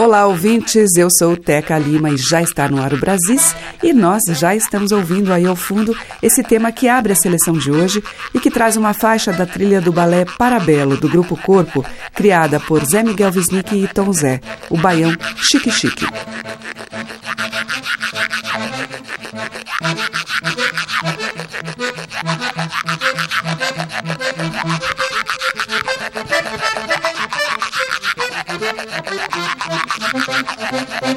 Olá, ouvintes. Eu sou Teca Lima e já está no ar o Brasis. E nós já estamos ouvindo aí ao fundo esse tema que abre a seleção de hoje e que traz uma faixa da trilha do balé Parabelo, do Grupo Corpo, criada por Zé Miguel Wisnik e Tom Zé, o baião Chique Chique. 本当に。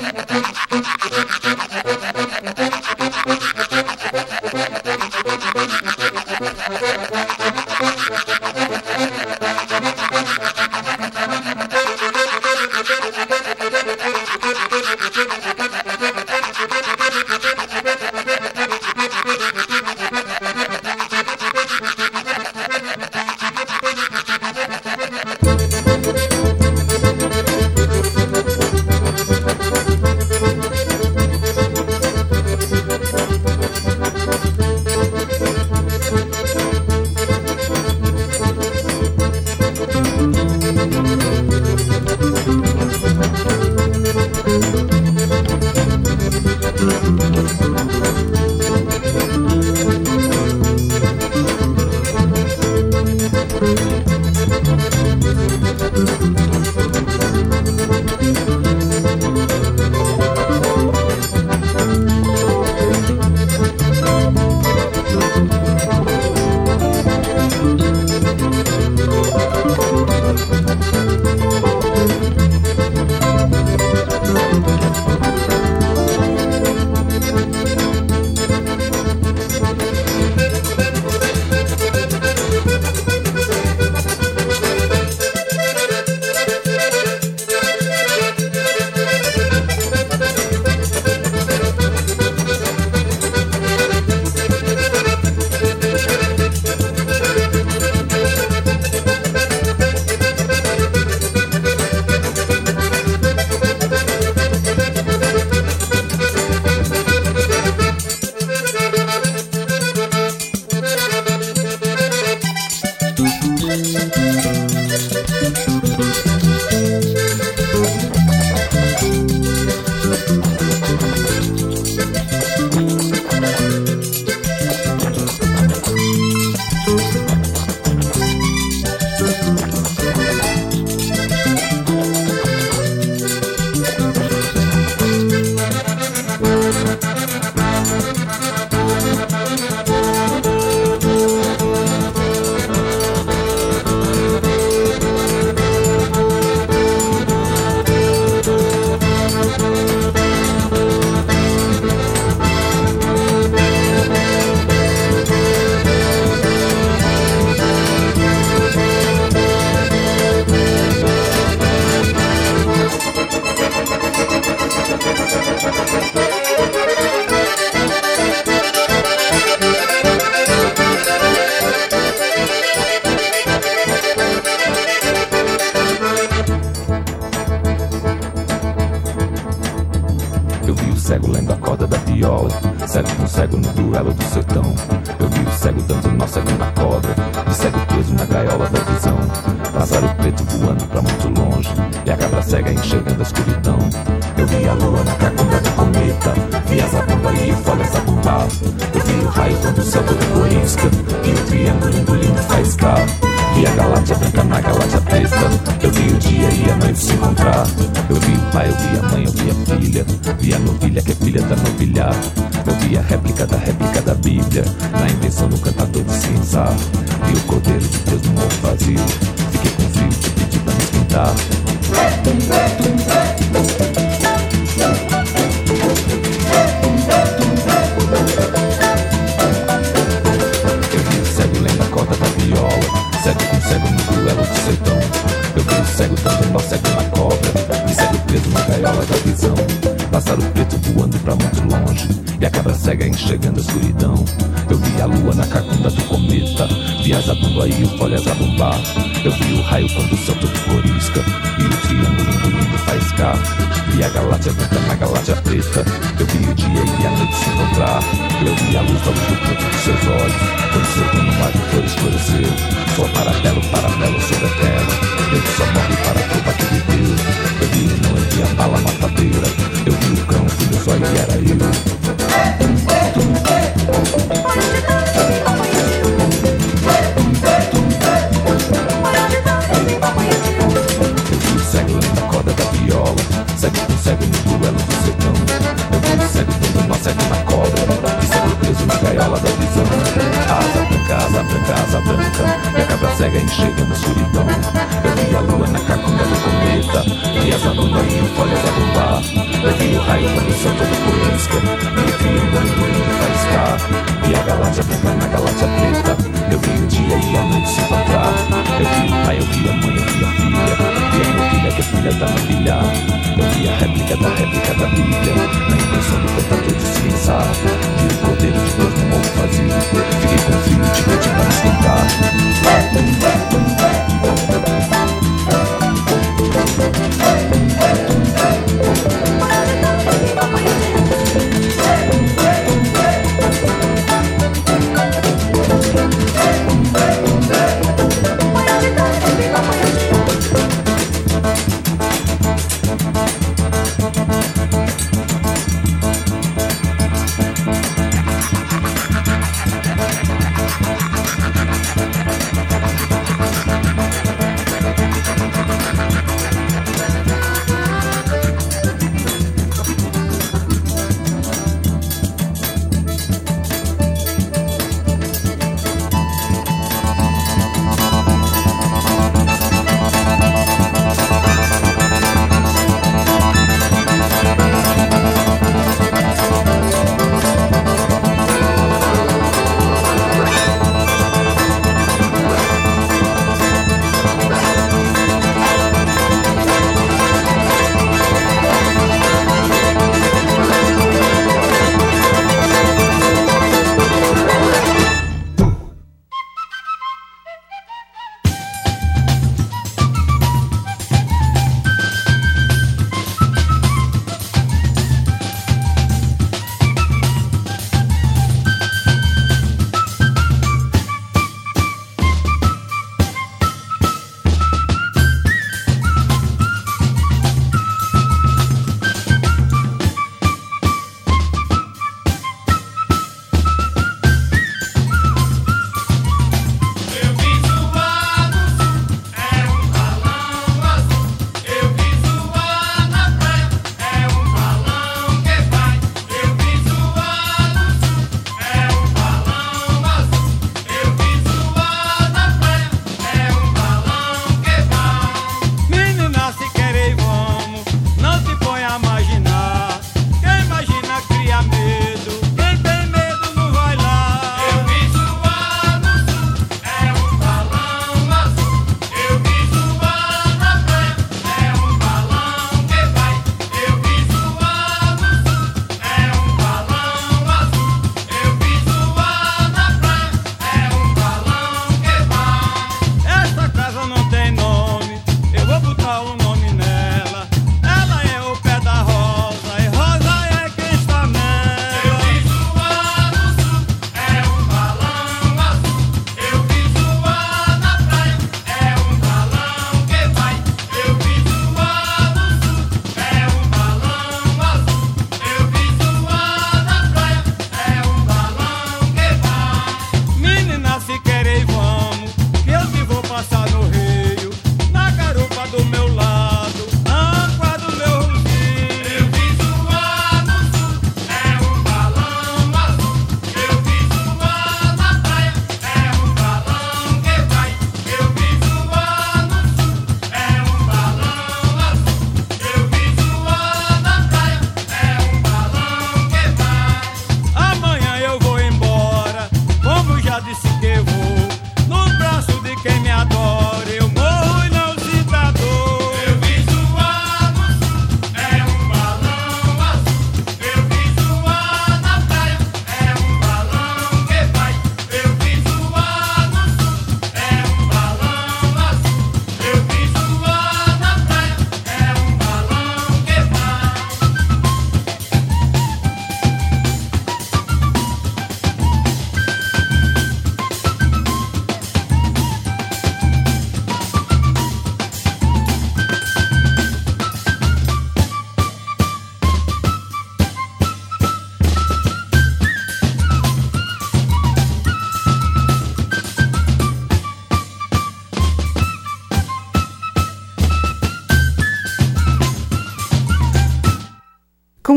cego no duelo do sertão. Eu vi o cego dando nó cego na cobra, e cego preso na gaiola da visão. Pássaro preto voando pra muito longe, e a cabra cega enxergando a escuridão. Eu vi a lua na cacunda do cometa, vi as abamba e folhas sacutar. Eu vi o raio quando o céu todo corisca, e o triângulo engolindo faiscar. Vi a galáxia branca na galáxia preta. Eu vi o dia e a noite se encontrar. Eu vi o pai, eu vi a mãe, eu vi a filha. Vi a novilha que é filha da novilha. Ouvi a réplica da réplica da Bíblia, na invenção do cantador de cinza. E o cordeiro de Deus no morro vazio. Fiquei com frio te pedi pra me esquentar. Eu vi o cego lendo a corda da viola, cego com cego no duelo do sertão. Eu vi o cego também, cego na cobra, e cego preso na gaiola da visão. Pássaro preto voando pra muito longe. E a cabra cega enxergando a escuridão. Eu vi a lua na cagunda do cometa. Vi as abumba e o folhas a bombar. Eu vi o raio quando o céu todo corisca E o triângulo engolindo faiscar Vi a galáxia branca na galáxia preta. Eu vi o dia e a noite se encontrar. Eu vi a luz da luz do canto dos seus olhos. Quando seu plano mar de flores floresceu Sou paralelo, paralelo sobre a terra.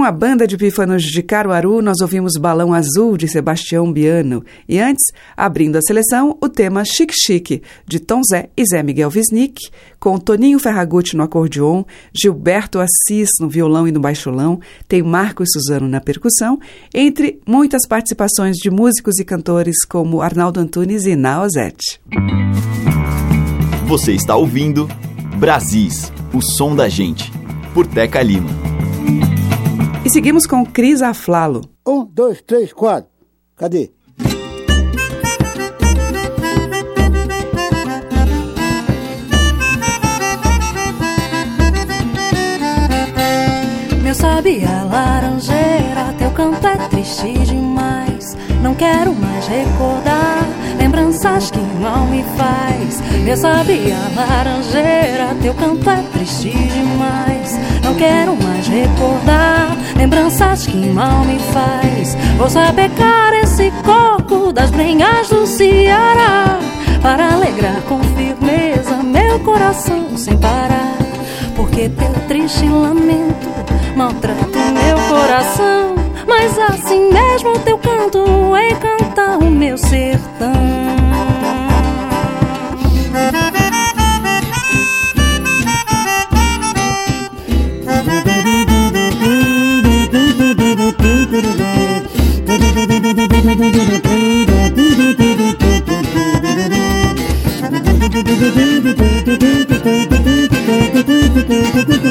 A banda de pífanos de Caruaru, nós ouvimos Balão Azul, de Sebastião Biano. E antes, abrindo a seleção, o tema Chique Chique, de Tom Zé e Zé Miguel Wisnik, com Toninho Ferragutti no acordeon, Gilberto Assis no violão e no baixolão, tem Marcos Suzano na percussão, entre muitas participações de músicos e cantores como Arnaldo Antunes e Naozete. Você está ouvindo Brasis, o som da gente, por Teca Lima. E seguimos com Cris Aflalo. Um, dois, três, quatro. Cadê? Meu sabia laranjeira, teu canto é triste demais. Não quero mais recordar lembranças que mal me faz. Meu sabia laranjeira, teu canto é triste demais. Quero mais recordar lembranças que mal me faz. Vou sapecar esse coco das brenhas do Ceará para alegrar com firmeza meu coração sem parar. Porque teu triste lamento maltrata meu coração. Mas assim mesmo teu canto encanta o meu sertão. Thank you.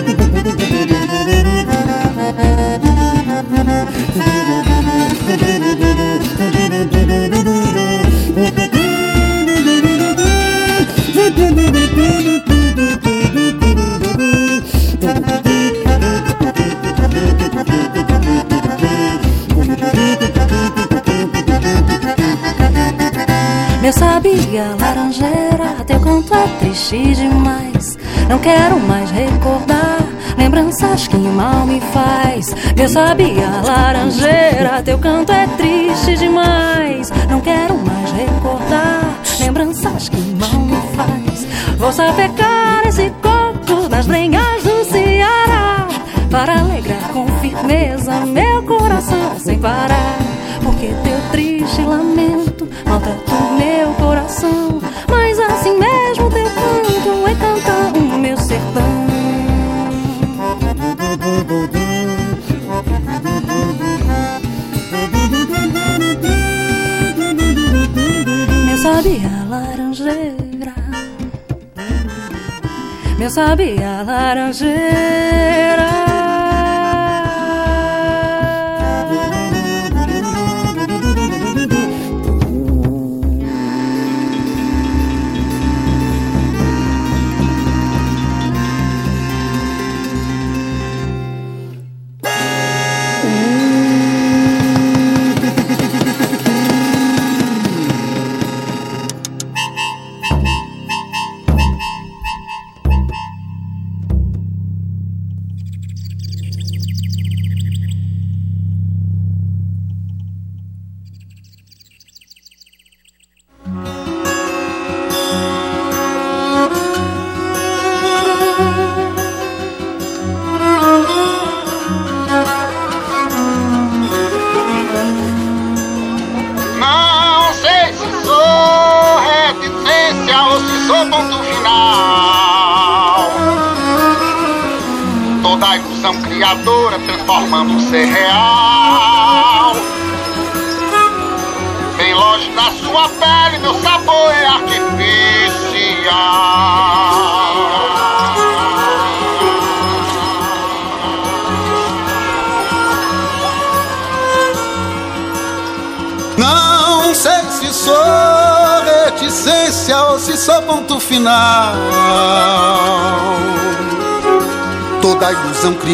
Triste demais. Não quero mais recordar lembranças que mal me faz. Meu sabia laranjeira, teu canto é triste demais. Não quero mais recordar lembranças que mal me faz. Vou sapecar esse coco das lenhas do Ceará para alegrar com firmeza meu coração sem parar. Porque teu triste lamento maltrata o meu coração. Sabia laranjeira Meu sabia laranjeira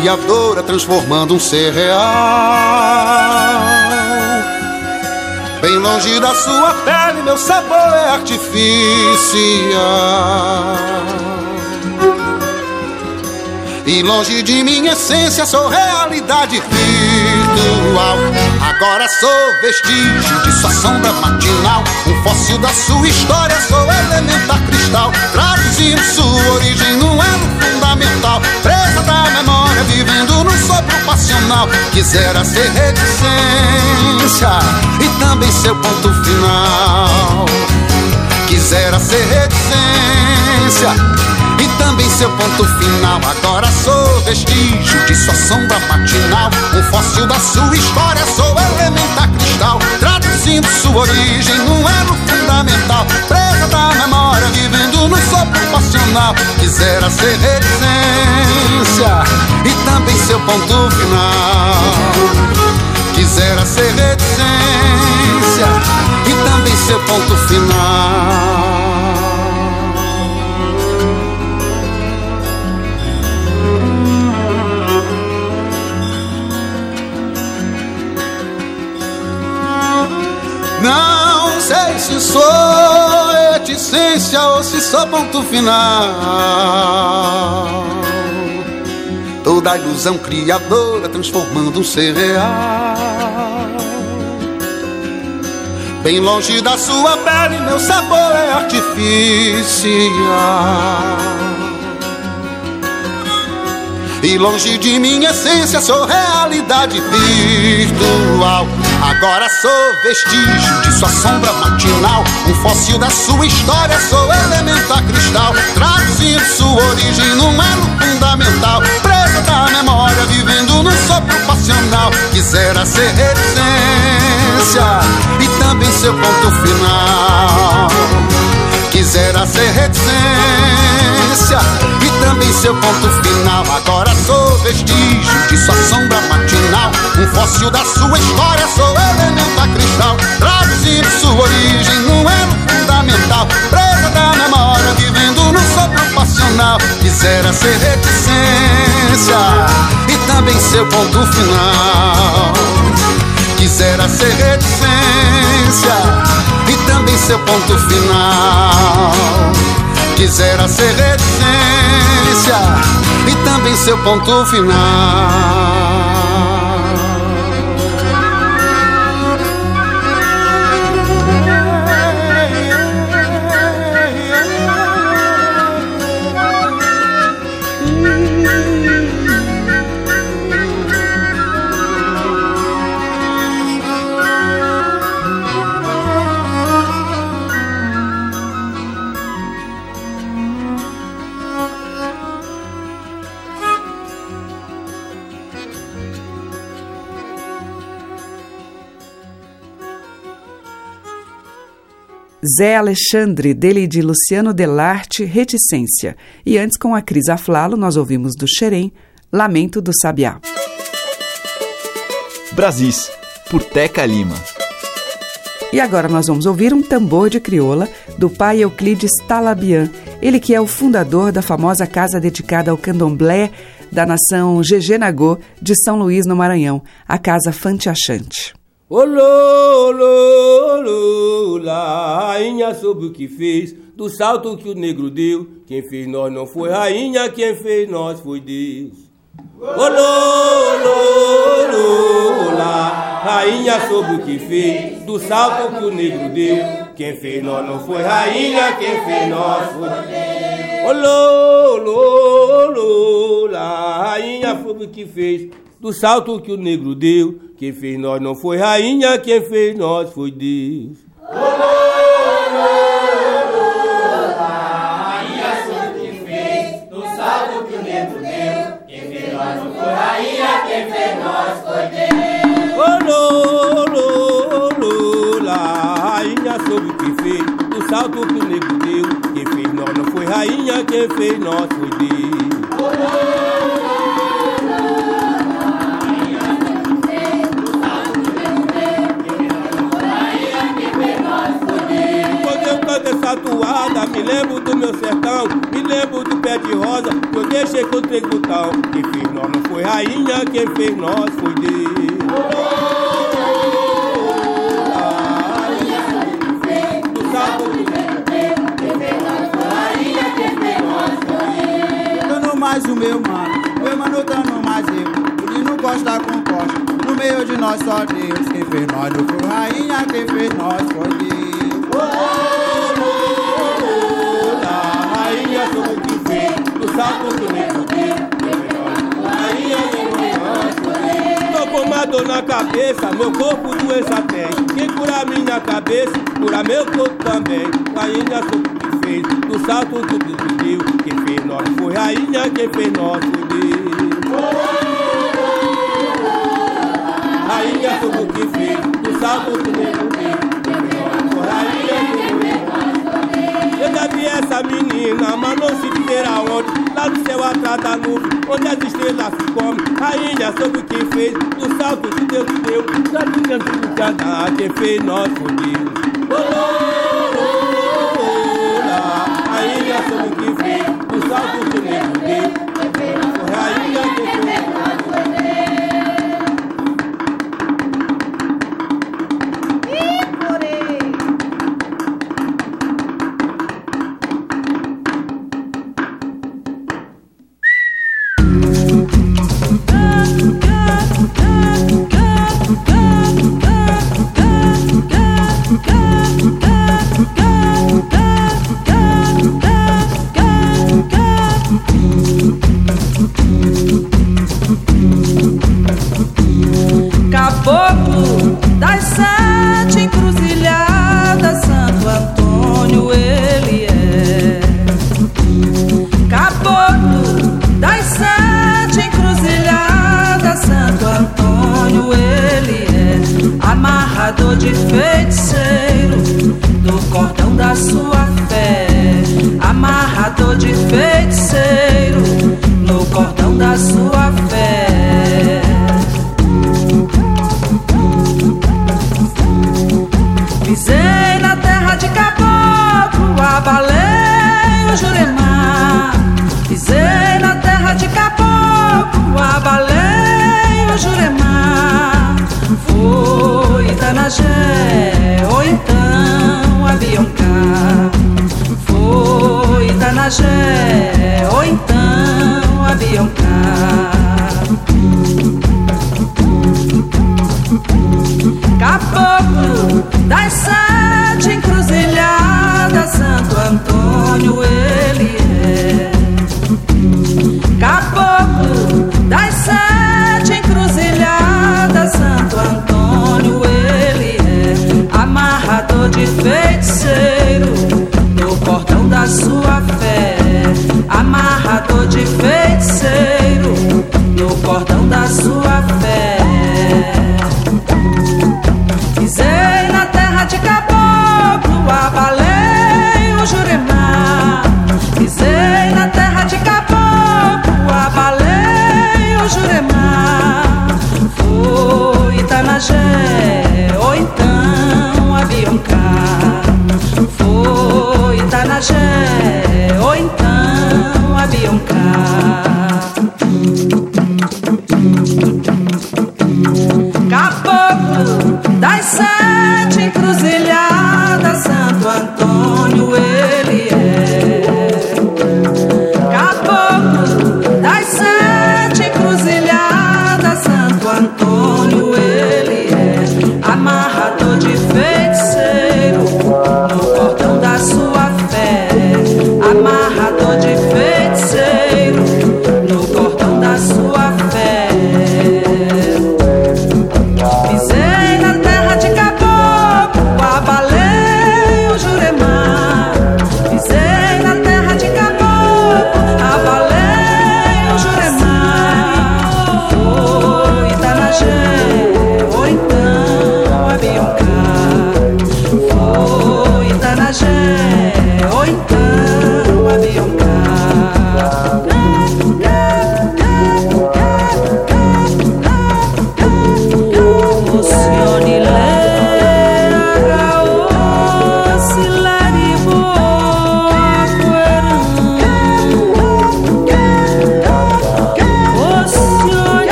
criadora transformando um ser real. Bem longe da sua pele, meu sabor é artificial. E longe de minha essência, sou realidade virtual. Agora sou vestígio de sua sombra matinal. Um fóssil da sua história, sou elementar cristal. Traduzindo sua origem num elo vivendo no sopro passional. Quisera ser reticência e também seu ponto final. Quisera ser reticência e também seu ponto final. Agora sou vestígio de sua sombra matinal. Um fóssil da sua história, sou elementar cristal. Traduzindo sua origem num elo fundamental. Presa da memória, vivendo no sopro passional. Quisera ser reticência final. Não sei se sou reticência ou se sou ponto final. Toda ilusão criadora transformando um ser real. Bem longe da sua pele, meu sabor é artificial. E longe de minha essência sou realidade virtual. Agora sou vestígio de sua sombra matinal. Um fóssil da sua história, sou elementar cristal. Traduzindo sua origem num elo fundamental. Presa da memória, vivendo no sopro passional. Quisera ser reticência e também seu ponto final. Quisera ser reticência e também seu ponto final. Agora sou vestígio de sua sombra matinal. Um fóssil da sua história, sou elemento a cristal. Traduzindo sua origem num elo fundamental. Presa da memória, vivendo no sopro passional. Quisera ser reticência e também seu ponto final. Quisera ser reticência e também seu ponto final. Quisera ser reticência e também seu ponto final. Zé Alexandre, dele de Luciano Delarte, Reticência. E antes, com a Cris Aflalo, nós ouvimos do Xerém, Lamento do Sabiá. Brasis, por Teca Lima. E agora nós vamos ouvir um tambor de crioula do pai Euclides Talabian, ele que é o fundador da famosa casa dedicada ao candomblé da nação Jejenagô de São Luís, no Maranhão, a Casa Fantiachante. Olô, rainha soube o que fez, do salto que o negro deu. Quem fez nós não foi rainha, quem fez nós foi Deus. Olô, rainha soube o que fez, do salto que o negro deu. Quem fez nós não foi rainha, quem fez nós foi Deus. Olô, rainha soube o que fez, do salto que o negro deu. Quem fez nós não foi rainha, quem fez nós foi Deus. Salto que o negro deu. Quem fez nós não foi rainha, quem fez nós foi Deus. Toada, me lembro do meu sertão, me lembro do pé de rosa, que eu deixei com o tricutão. Quem fez nós não foi rainha, quem fez nós foi Deus. Dando mais o meu mano, meu mano dando mais eu. Costa com costa, no meio de nós só Deus. Quem fez nós não foi rainha, quem fez nós foi Deus. rainha o do do quem fez nós dor na cabeça, meu corpo doença tem. Quem cura minha cabeça, cura meu corpo também. Rainha soube o que fez, do salto me deu. Quem fez nós foi rainha, quem fez nós foi Deus. Rainha soube o que fez, do salto Deus me vi essa menina, mas não se dizer aonde Lá do céu atrás da nuvem, onde as estrelas se comem Rainha soube o que fez, do salto que Deus deu Já canso de cantar, quem fez nós foi Deus Rainha soube o que fez, do salto que Deus deu Rainha quem Caboclo das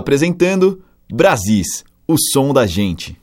apresentando Brasis, o som da gente.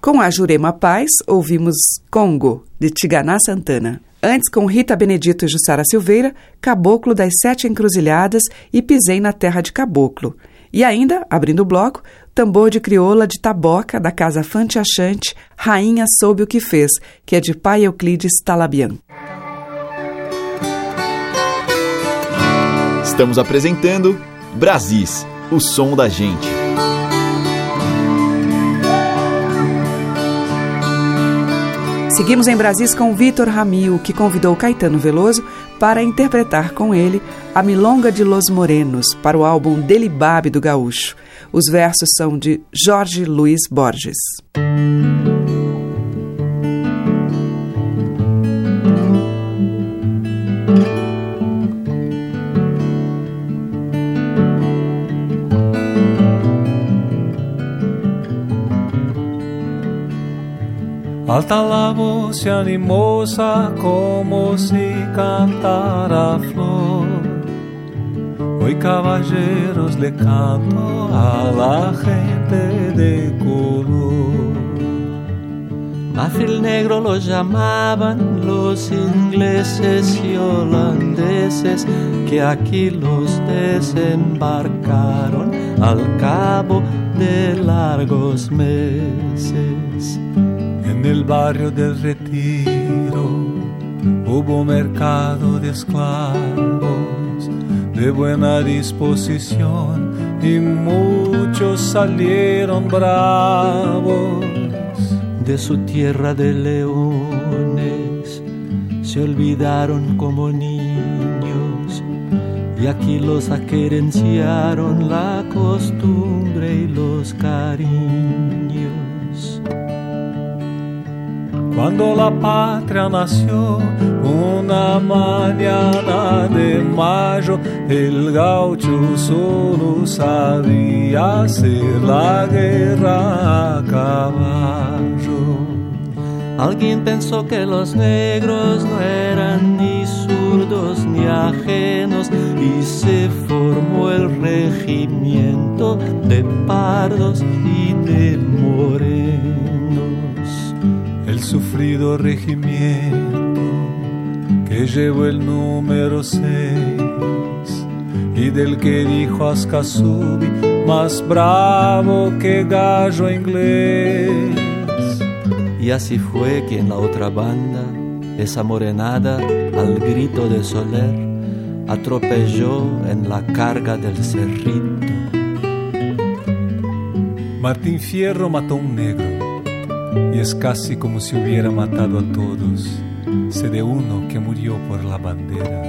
Com a Jurema Paz, ouvimos Congo, de Tiganá Santana. Antes, com Rita Benedito e Jussara Silveira, Caboclo das Sete Encruzilhadas e Pisei na Terra de Caboclo. E ainda, abrindo o bloco, tambor de crioula de taboca da casa Fante Achante, Rainha Soube o que Fez, que é de pai Euclides Talabian. Estamos apresentando Brasis, o som da gente. Seguimos em Brasis com Vitor Ramil, que convidou Caetano Veloso para interpretar com ele a Milonga de Los Morenos para o álbum Delibabe do Gaúcho. Os versos são de Jorge Luiz Borges. Alta la voz animosa como si cantara flor. Hoy caballeros le canto a la gente de color. Marfil negro lo llamaban los ingleses y holandeses que aquí los desembarcaron al cabo de largos meses. En el barrio del retiro hubo mercado de esclavos de buena disposición y muchos salieron bravos de su tierra de leones se olvidaron como niños y aquí los aquerenciaron la costumbre y los cariños. Cuando la patria nació, una mañana de mayo, el gaucho solo sabía hacer la guerra a caballo. Alguien pensó que los negros no eran ni zurdos ni ajenos y se formó el regimiento de pardos y de morenos. Sufrido regimiento que llevó el número seis y del que dijo Ascasubi más bravo que gallo inglés. Y así fue que en la otra banda, esa morenada, al grito de Soler, atropelló en la carga del cerrito. Martín Fierro mató a un negro, y es casi como si hubiera matado a todos, sé de uno que murió por la bandera.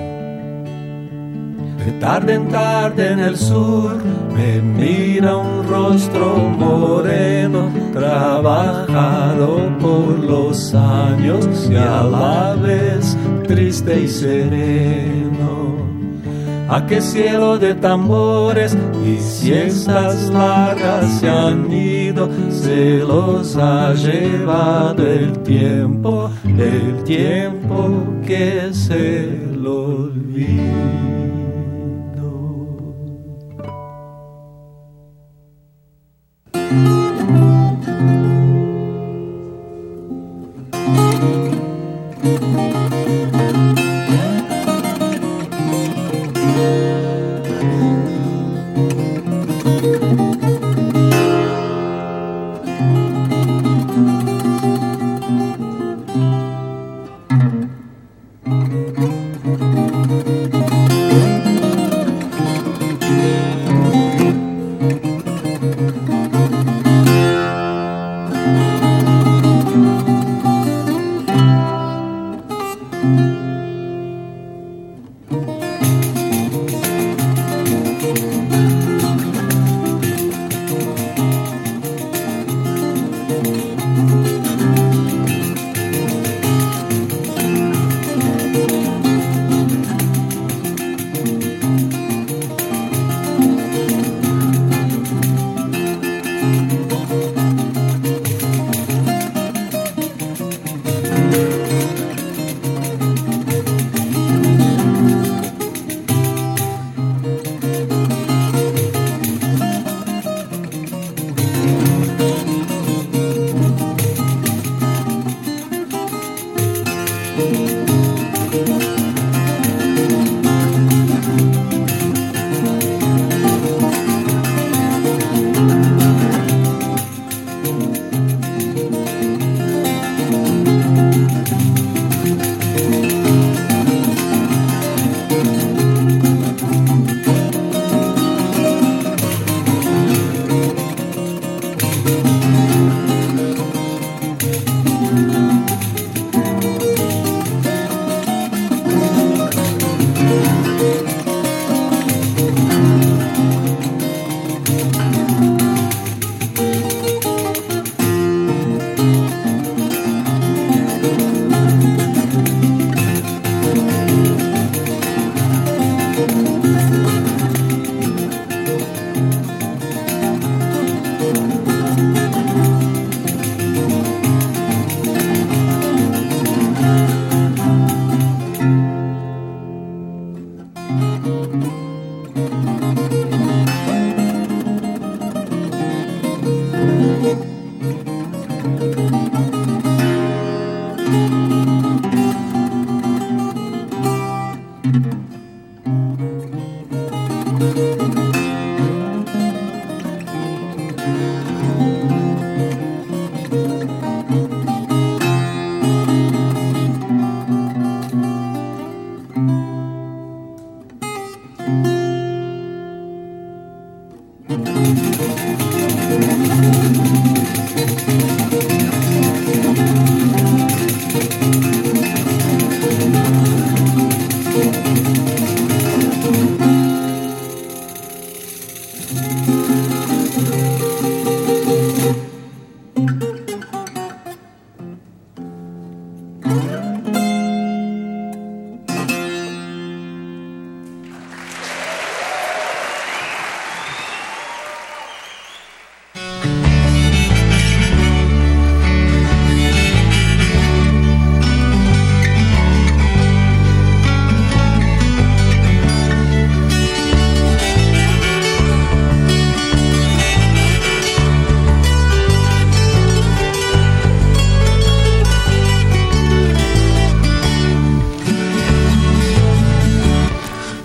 De tarde en tarde en el sur me mira un rostro moreno, trabajado por los años y a la vez triste y sereno. A qué cielo de tambores y siestas largas se han se los ha llevado el tiempo, el tiempo que se lo olvida.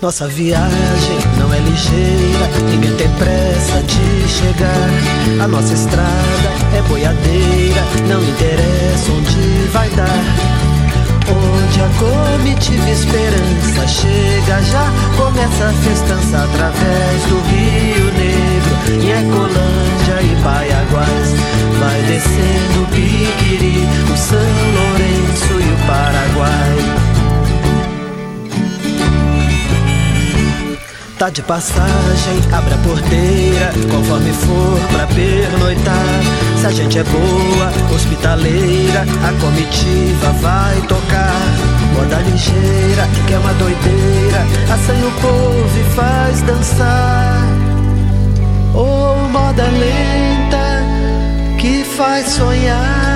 Nossa viagem não é ligeira, ninguém tem pressa de chegar. A nossa estrada é boiadeira, não interessa onde vai dar. Onde a comitiva esperança chega, já começa a festança através do Rio Negro, em Ecolândia e Baiaguás. Vai descendo o Piquiri, o São Lourenço e o Paraguai. Tá de passagem, abre a porteira, conforme for pra pernoitar. Se a gente é boa, hospitaleira, a comitiva vai tocar. Moda ligeira, que é uma doideira, assanha o povo e faz dançar. Ou oh, moda lenta, que faz sonhar.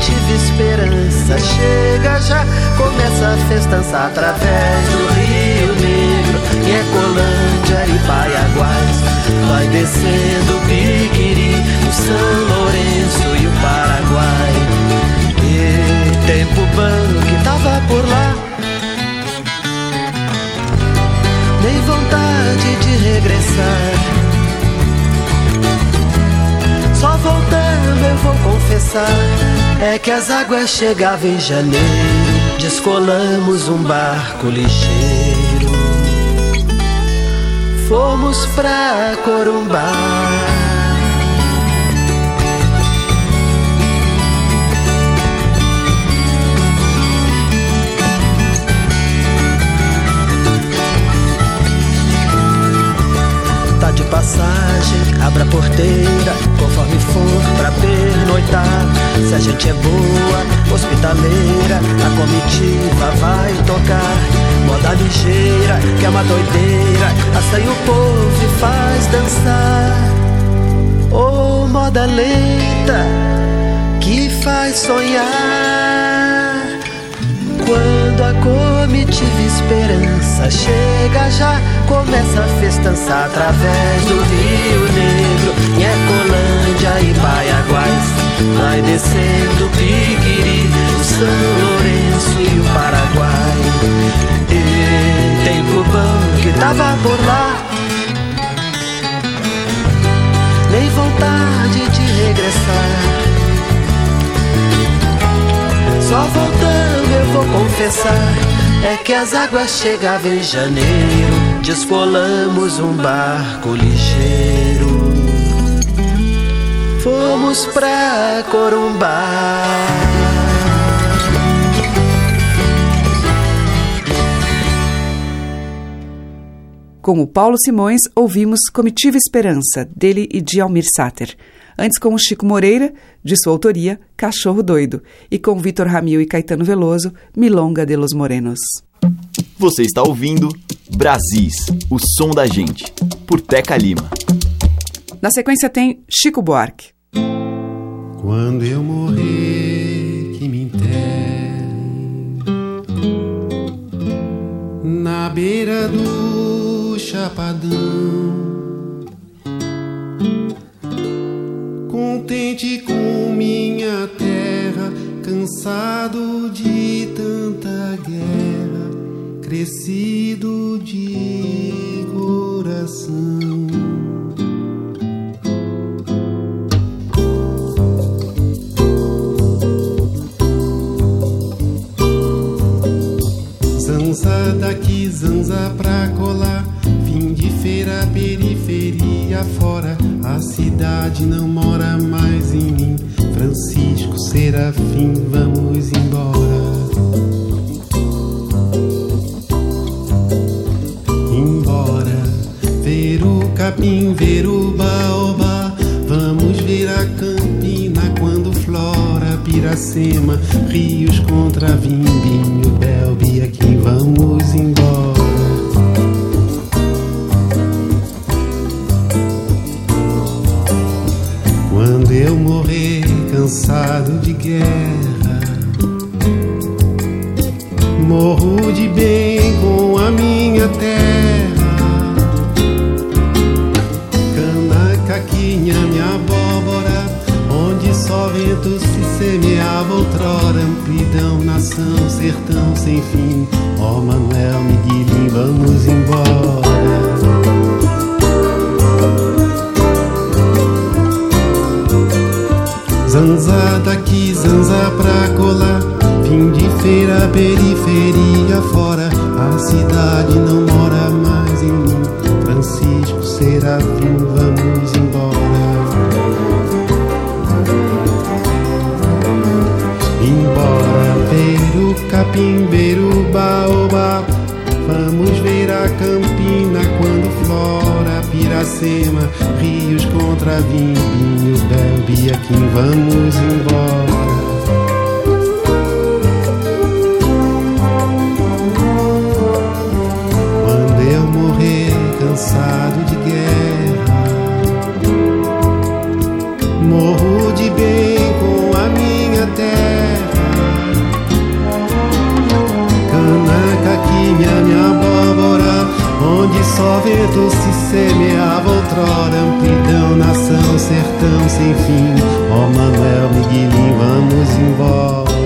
Comitiva esperança chega, já começa a festança através do Rio Negro, e Ecolândia e Baiaguás. Vai descendo o Piquiri, o São Lourenço e o Paraguai. E tempo bom que tava por lá. Nem vontade de regressar. Só voltando eu vou confessar É que as águas chegavam em janeiro Descolamos um barco ligeiro. Fomos pra Corumbá De passagem, abra a porteira, conforme for pra pernoitar. Se a gente é boa, hospitaleira, a comitiva vai tocar. Moda ligeira, que é uma doideira, assanha o povo e faz dançar. Oh, moda lenta, que faz sonhar. Quando a comitiva esperança chega, já começa a festança através do Rio Negro, Ecolândia e Baiaguás. Vai descendo o Piquiri, o São Lourenço e o Paraguai. E tempo bom que tava por lá. Nem vontade de regressar. Só voltando vou confessar É que as águas chegavam em janeiro Descolamos um barco ligeiro. Fomos pra Corumbá Com o Paulo Simões, ouvimos Comitiva Esperança, dele e de Almir Sater. Antes, com o Chico Moreira, de sua autoria, Cachorro Doido. E com Vitor Ramil e Caetano Veloso, Milonga de los Morenos. Você está ouvindo Brasis, o som da gente, por Teca Lima. Na sequência tem Chico Buarque. Quando eu morrer, que me enterre na beira do chapadão contente com minha terra, cansado de tanta guerra, crescido de coração. Zanza daqui, zanza pra colar, feira, periferia fora a cidade não mora mais em mim. Francisco Serafim, vamos embora. Embora, ver o capim, ver o baobá. Vamos ver a campina quando flora Piracema, rios contra Vimbinho, Belbi, aqui vamos embora. Eu morrer cansado de guerra. Morro de bem com a minha terra. Cana, caquinha, minha abóbora, onde só vento se semeava outrora amplidão, nação, sertão sem fim. Ó oh, Manuel Miguelim, vamos embora. Zanza daqui, zanza pra colar. Fim de feira, periferia fora. A cidade não mora mais em mim. Francisco Serafim, vamos embora. Embora ver o capim, ver o baobá. Vamos ver a quando rios contra vinho, bebe aqui, vamos embora. Quando eu morrer cansado de onde só vento se semeava outrora. Amplidão, nação, sertão sem fim. Ó oh, Manuel Miguelim, vamos embora.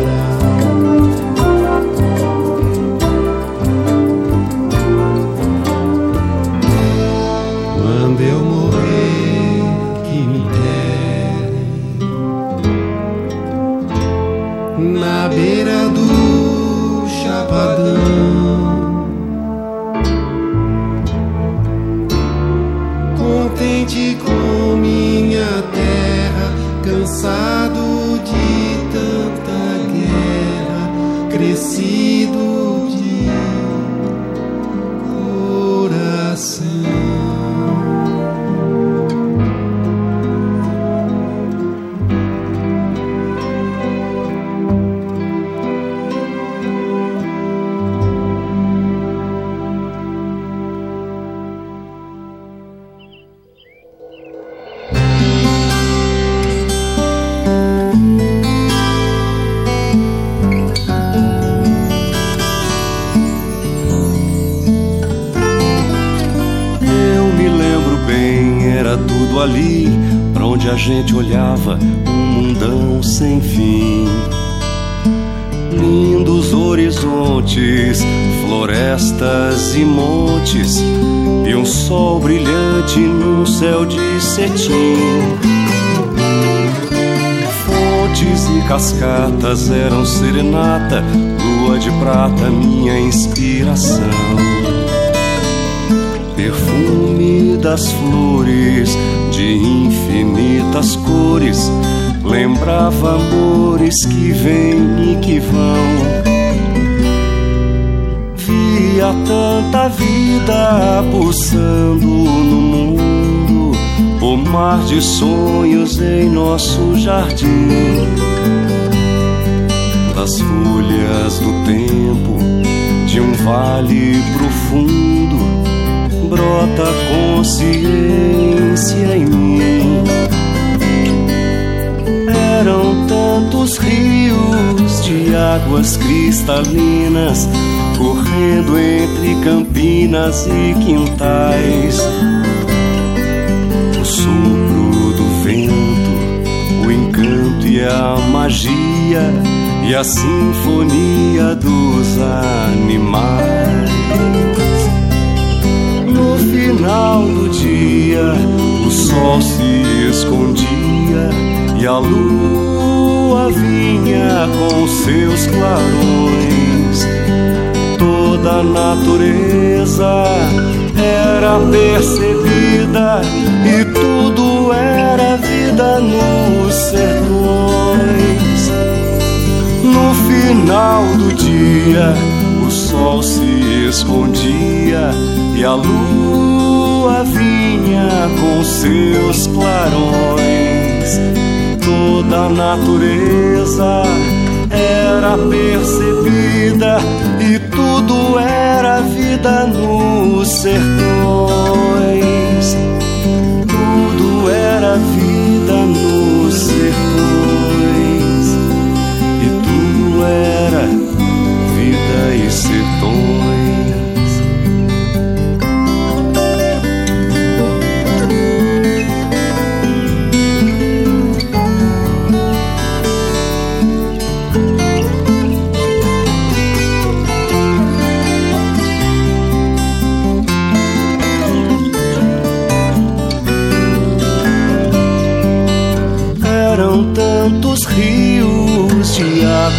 Infinitas cores lembrava amores que vêm e que vão. Via tanta vida pulsando no mundo, o mar de sonhos em nosso jardim. Das folhas do tempo de um vale profundo brota consciência em mim. De águas cristalinas correndo entre campinas e quintais. O sopro do vento, o encanto e a magia e a sinfonia dos animais. No final do dia, o sol se escondia e a lua vinha com seus clarões. Toda a natureza era percebida e tudo era vida nos sertões. No final do dia, o sol se escondia e a lua vinha com seus clarões. Toda a natureza era percebida e tudo era vida nos sertões. Tudo era vida nos sertões e tudo era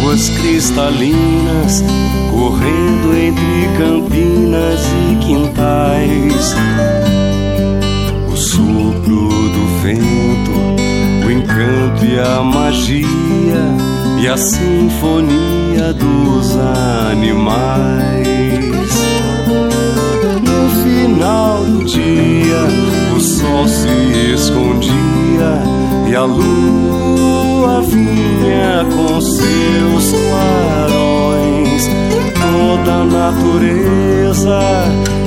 águas cristalinas correndo entre campinas e quintais. O sopro do vento, o encanto e a magia e a sinfonia dos animais. No final do dia, o sol se escondia e a lua vinha com seus clarões. Toda a natureza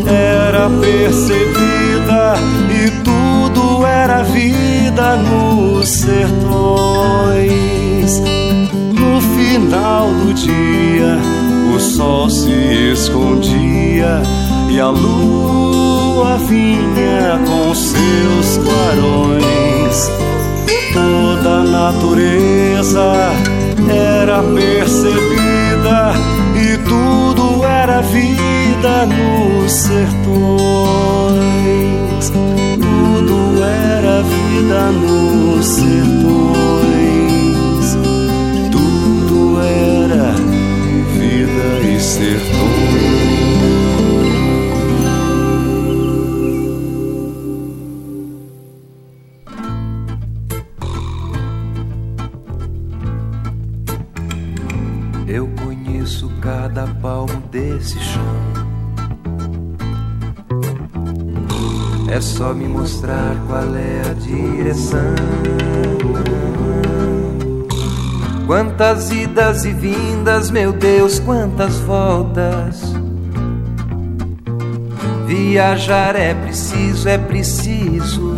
era percebida e tudo era vida nos sertões. No final do dia, o sol se escondia e a lua vinha com seus clarões. Toda a natureza era percebida e tudo era vida nos sertões. Tudo era vida nos sertões. Tudo era vida e sertões. Só me mostrar qual é a direção. Quantas idas e vindas, meu Deus, quantas voltas. Viajar é preciso, é preciso.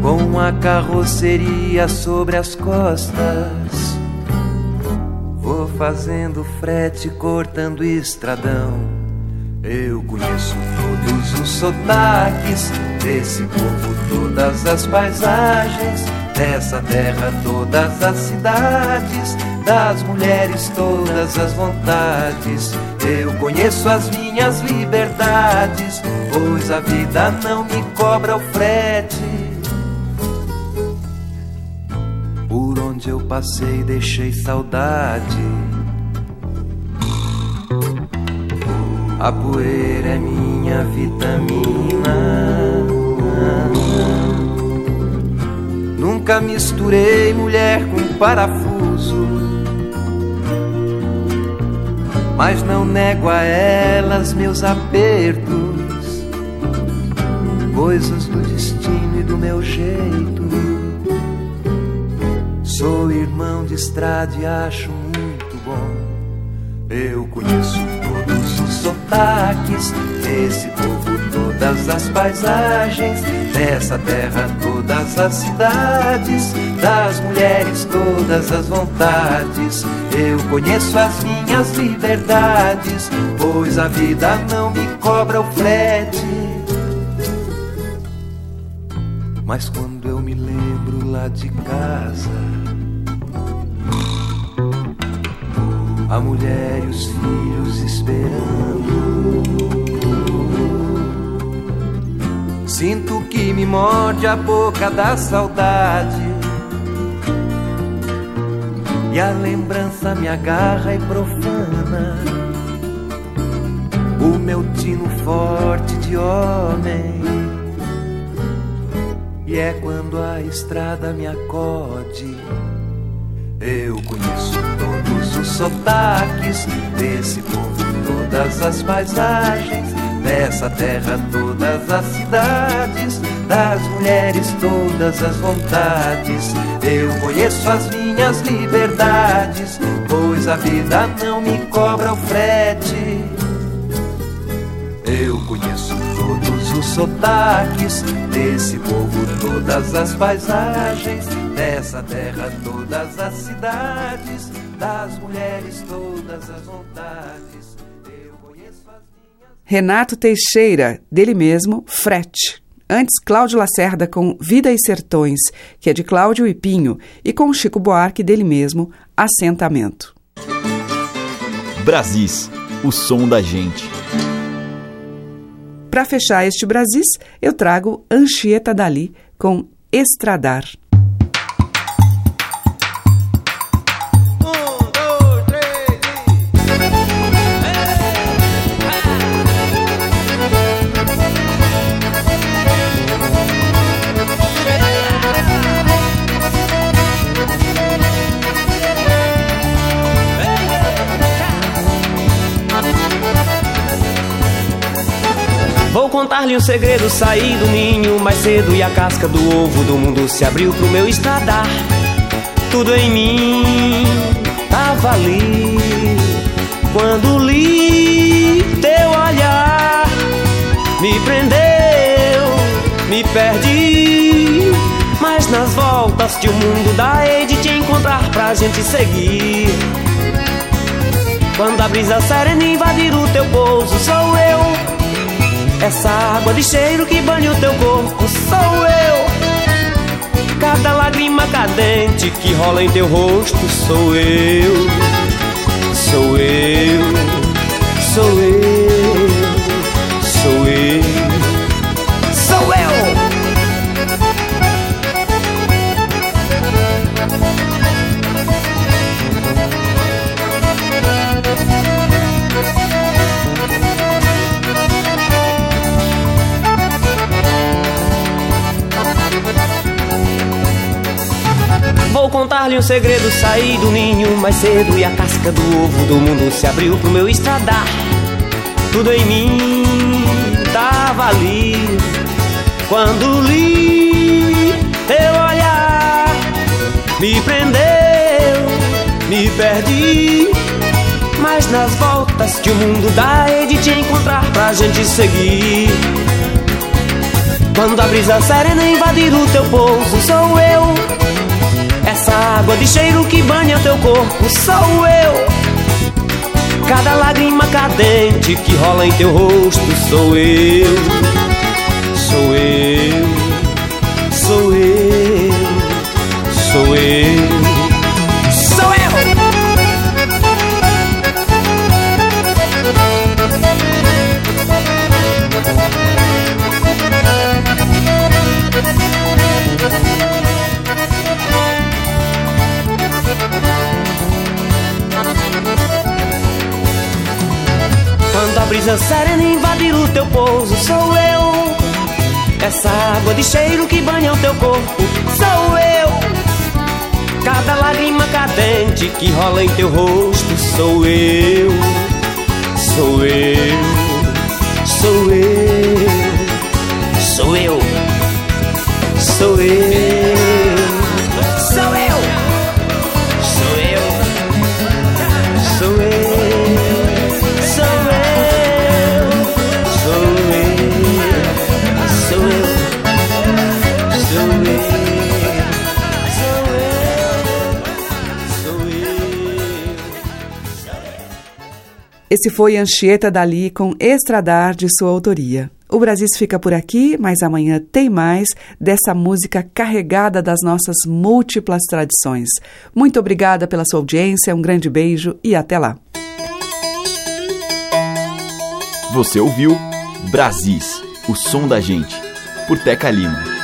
Com a carroceria sobre as costas. Vou fazendo frete, cortando estradão. Eu conheço todos os sotaques desse povo, todas as paisagens dessa terra, todas as cidades, das mulheres, todas as vontades. Eu conheço as minhas liberdades, pois a vida não me cobra o frete. Por onde eu passei, deixei saudade. A poeira é minha vitamina. Nunca misturei mulher com parafuso. Mas não nego a elas meus apertos, coisas do destino e do meu jeito. Sou irmão de estrada e acho muito bom. Eu conheço sotaques desse povo, todas as paisagens dessa terra, todas as cidades, das mulheres, todas as vontades. Eu conheço as minhas liberdades, pois a vida não me cobra o frete. Mas quando eu me lembro lá de casa, a mulher e os filhos esperando. Sinto que me morde a boca da saudade. E a lembrança me agarra e profana. O meu tino forte de homem. E é quando a estrada me acode. Eu conheço todos os sotaques desse povo, todas as paisagens dessa terra, todas as cidades, das mulheres, todas as vontades. Eu conheço as minhas liberdades, pois a vida não me cobra o frete. Eu conheço todos os sotaques desse povo, todas as paisagens dessa terra, todas as cidades, das mulheres, todas as vontades. Eu conheço as Renato Teixeira, dele mesmo, Frete. Antes, Cláudio Lacerda com Vida e Sertões, que é de Cláudio e Pinho, e com Chico Buarque, dele mesmo, Assentamento. Brasis, o som da gente. Para fechar este Brasis, eu trago Anchieta Dali com Estradar. Contar-lhe um segredo, saí do ninho mais cedo e a casca do ovo do mundo se abriu pro meu estradar. Tudo em mim tava ali quando li teu olhar, me prendeu, me perdi. Mas nas voltas que o mundo dá, hei de te encontrar pra gente seguir. Quando a brisa serena invadir o teu pouso, sou eu. Essa água de cheiro que banha o teu corpo sou eu. Cada lágrima cadente que rola em teu rosto sou eu. Sou eu, sou eu, Contar-lhe um segredo, saí do ninho mais cedo e a casca do ovo do mundo se abriu pro meu estradar. Tudo em mim tava ali quando li teu olhar, me prendeu, me perdi. Mas nas voltas que o mundo dá, hei de te encontrar pra gente seguir. Quando a brisa serena invadir o teu pouso, sou eu. De cheiro que banha teu corpo sou eu. Cada lágrima cadente que rola em teu rosto sou eu. Sou eu, sou eu, sou eu. Quando a brisa serena invadir o teu pouso, sou eu. Essa água de cheiro que banha o teu corpo, sou eu. Cada lágrima cadente que rola em teu rosto, sou eu. Sou eu, sou eu, sou eu, sou eu, sou Esse foi Anchieta Dali com Estradar de sua autoria. O Brasil fica por aqui, mas amanhã tem mais dessa música carregada das nossas múltiplas tradições. Muito obrigada pela sua audiência, um grande beijo e até lá. Você ouviu Brasis, o som da gente, por Teca Lima.